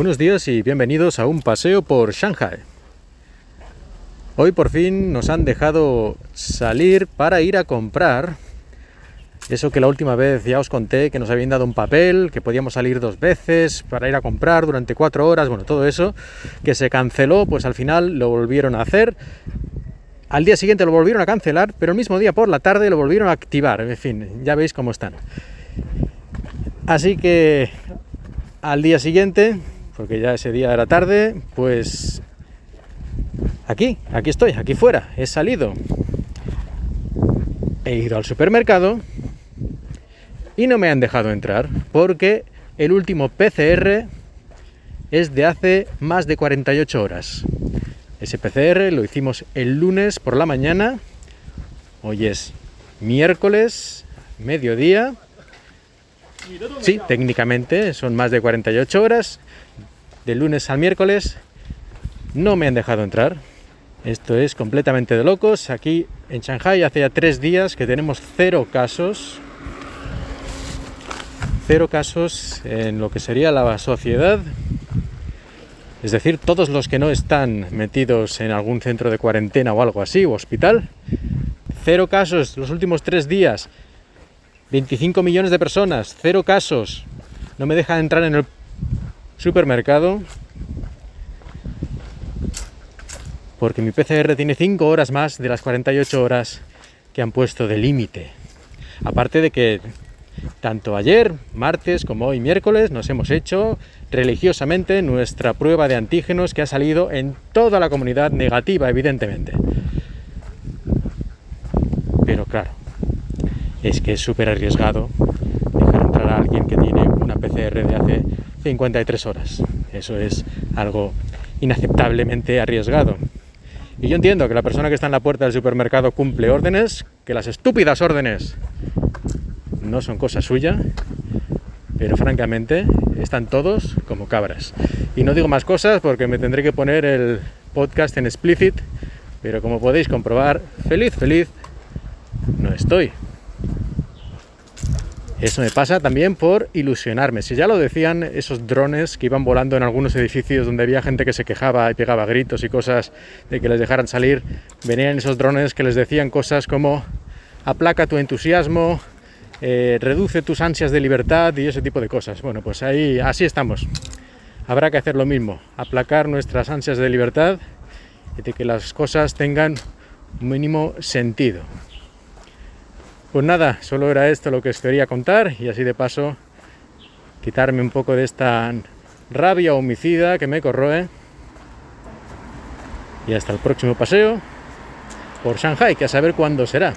Buenos días y bienvenidos a un paseo por Shanghai. Hoy por fin nos han dejado salir para ir a comprar eso que la última vez ya os conté que nos habían dado un papel, que podíamos salir dos veces para ir a comprar durante cuatro horas, bueno, todo eso que se canceló, pues al final lo volvieron a hacer. Al día siguiente lo volvieron a cancelar, pero el mismo día por la tarde lo volvieron a activar. En fin, ya veis cómo están. Así que al día siguiente porque ya ese día era tarde, pues aquí, aquí estoy, aquí fuera, he salido. He ido al supermercado y no me han dejado entrar porque el último PCR es de hace más de 48 horas. Ese PCR lo hicimos el lunes por la mañana, hoy es miércoles, mediodía. Sí, técnicamente son más de 48 horas de lunes al miércoles, no me han dejado entrar. Esto es completamente de locos. Aquí en Shanghai hace ya tres días que tenemos cero casos. Cero casos en lo que sería la sociedad. Es decir, todos los que no están metidos en algún centro de cuarentena o algo así, o hospital. Cero casos los últimos tres días. 25 millones de personas. Cero casos. No me dejan entrar en el supermercado porque mi PCR tiene 5 horas más de las 48 horas que han puesto de límite. Aparte de que tanto ayer, martes, como hoy, miércoles, nos hemos hecho religiosamente nuestra prueba de antígenos que ha salido en toda la comunidad negativa, evidentemente. Pero claro, es que es súper arriesgado dejar entrar a alguien que tiene una PCR de hace 53 horas. Eso es algo inaceptablemente arriesgado. Y yo entiendo que la persona que está en la puerta del supermercado cumple órdenes, que las estúpidas órdenes no son cosa suya, pero francamente están todos como cabras. Y no digo más cosas porque me tendré que poner el podcast en explicit, pero como podéis comprobar, feliz, feliz, no estoy. Eso me pasa también por ilusionarme. Si ya lo decían esos drones que iban volando en algunos edificios donde había gente que se quejaba y pegaba gritos y cosas de que les dejaran salir, venían esos drones que les decían cosas como aplaca tu entusiasmo, eh, reduce tus ansias de libertad y ese tipo de cosas. Bueno, pues ahí así estamos. Habrá que hacer lo mismo, aplacar nuestras ansias de libertad y de que las cosas tengan un mínimo sentido. Pues nada, solo era esto lo que os quería contar y así de paso quitarme un poco de esta rabia homicida que me corroe. Y hasta el próximo paseo por Shanghai, que a saber cuándo será.